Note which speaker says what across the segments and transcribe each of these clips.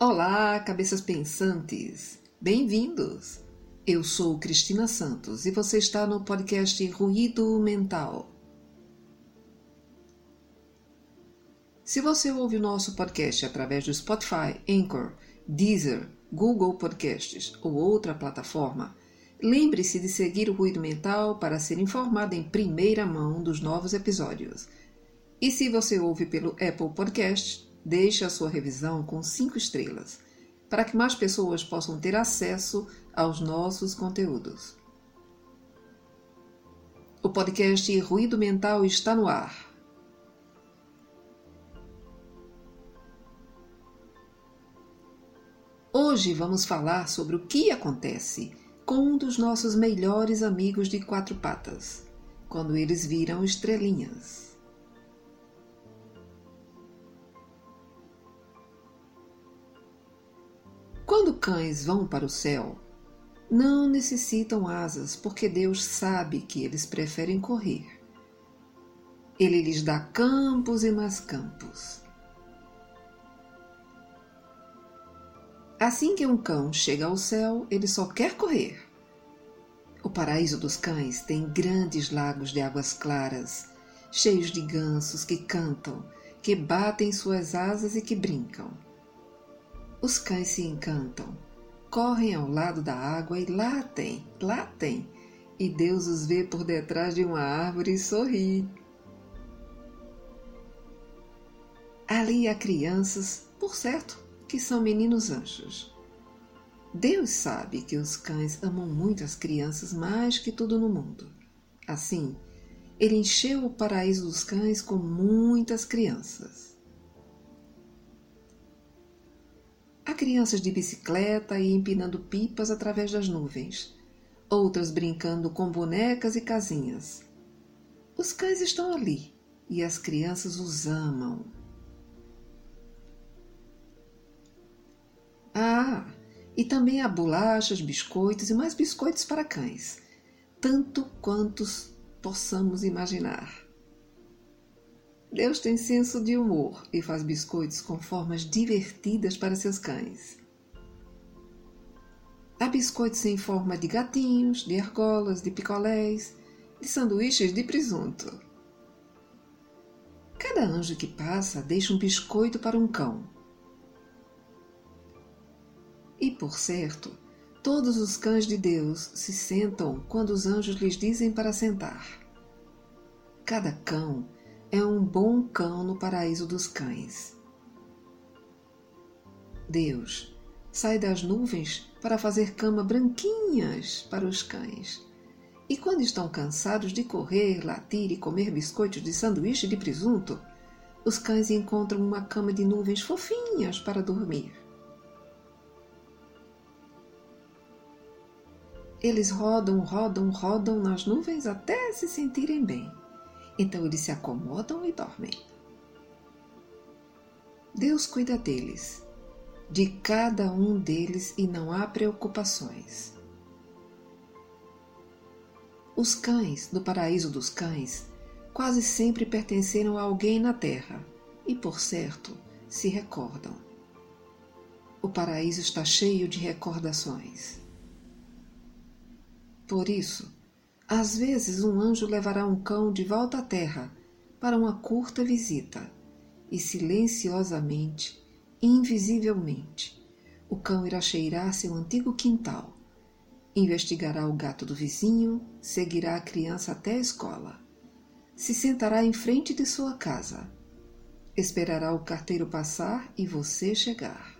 Speaker 1: Olá, cabeças pensantes! Bem-vindos! Eu sou Cristina Santos e você está no podcast Ruído Mental. Se você ouve o nosso podcast através do Spotify, Anchor, Deezer, Google Podcasts ou outra plataforma, lembre-se de seguir o Ruído Mental para ser informado em primeira mão dos novos episódios. E se você ouve pelo Apple Podcast, deixe a sua revisão com cinco estrelas, para que mais pessoas possam ter acesso aos nossos conteúdos. O podcast Ruído Mental está no ar. Hoje vamos falar sobre o que acontece com um dos nossos melhores amigos de quatro patas, quando eles viram estrelinhas. Cães vão para o céu, não necessitam asas, porque Deus sabe que eles preferem correr. Ele lhes dá campos e mais campos. Assim que um cão chega ao céu, ele só quer correr. O paraíso dos cães tem grandes lagos de águas claras, cheios de gansos que cantam, que batem suas asas e que brincam. Os cães se encantam, correm ao lado da água e latem, latem, e Deus os vê por detrás de uma árvore e sorri. Ali há crianças, por certo, que são meninos anjos. Deus sabe que os cães amam muito as crianças mais que tudo no mundo. Assim, ele encheu o paraíso dos cães com muitas crianças. Há crianças de bicicleta e empinando pipas através das nuvens, outras brincando com bonecas e casinhas. Os cães estão ali e as crianças os amam. Ah, e também há bolachas, biscoitos e mais biscoitos para cães, tanto quantos possamos imaginar. Deus tem senso de humor e faz biscoitos com formas divertidas para seus cães. Há biscoitos em forma de gatinhos, de argolas, de picolés, de sanduíches de presunto. Cada anjo que passa deixa um biscoito para um cão. E por certo, todos os cães de Deus se sentam quando os anjos lhes dizem para sentar. Cada cão é um bom cão no paraíso dos cães. Deus sai das nuvens para fazer cama branquinhas para os cães. E quando estão cansados de correr, latir e comer biscoitos de sanduíche de presunto, os cães encontram uma cama de nuvens fofinhas para dormir. Eles rodam, rodam, rodam nas nuvens até se sentirem bem. Então eles se acomodam e dormem. Deus cuida deles, de cada um deles, e não há preocupações. Os cães, no paraíso dos cães, quase sempre pertenceram a alguém na terra e, por certo, se recordam. O paraíso está cheio de recordações. Por isso, às vezes, um anjo levará um cão de volta à terra para uma curta visita e silenciosamente, invisivelmente, o cão irá cheirar seu antigo quintal, investigará o gato do vizinho, seguirá a criança até a escola, se sentará em frente de sua casa, esperará o carteiro passar e você chegar.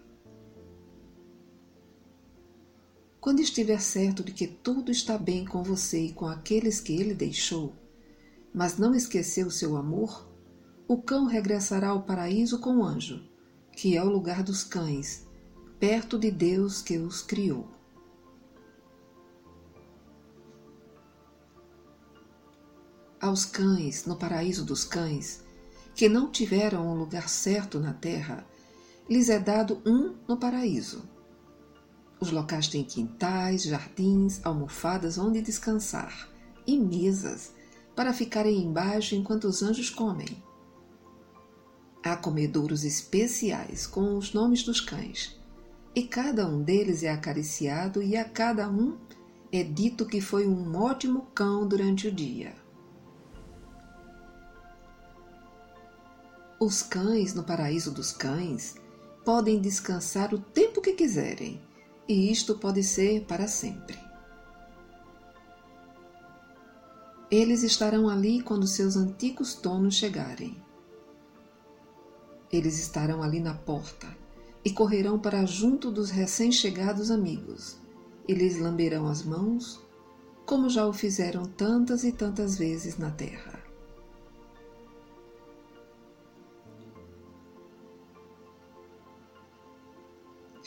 Speaker 1: Quando estiver certo de que tudo está bem com você e com aqueles que ele deixou, mas não esqueceu seu amor, o cão regressará ao paraíso com o anjo, que é o lugar dos cães, perto de Deus que os criou. Aos cães, no paraíso dos cães, que não tiveram um lugar certo na terra, lhes é dado um no paraíso os locais têm quintais, jardins, almofadas onde descansar e mesas para ficarem embaixo enquanto os anjos comem. Há comedouros especiais com os nomes dos cães, e cada um deles é acariciado e a cada um é dito que foi um ótimo cão durante o dia. Os cães no paraíso dos cães podem descansar o tempo que quiserem, e isto pode ser para sempre. Eles estarão ali quando seus antigos donos chegarem. Eles estarão ali na porta e correrão para junto dos recém-chegados amigos e lhes lamberão as mãos, como já o fizeram tantas e tantas vezes na terra.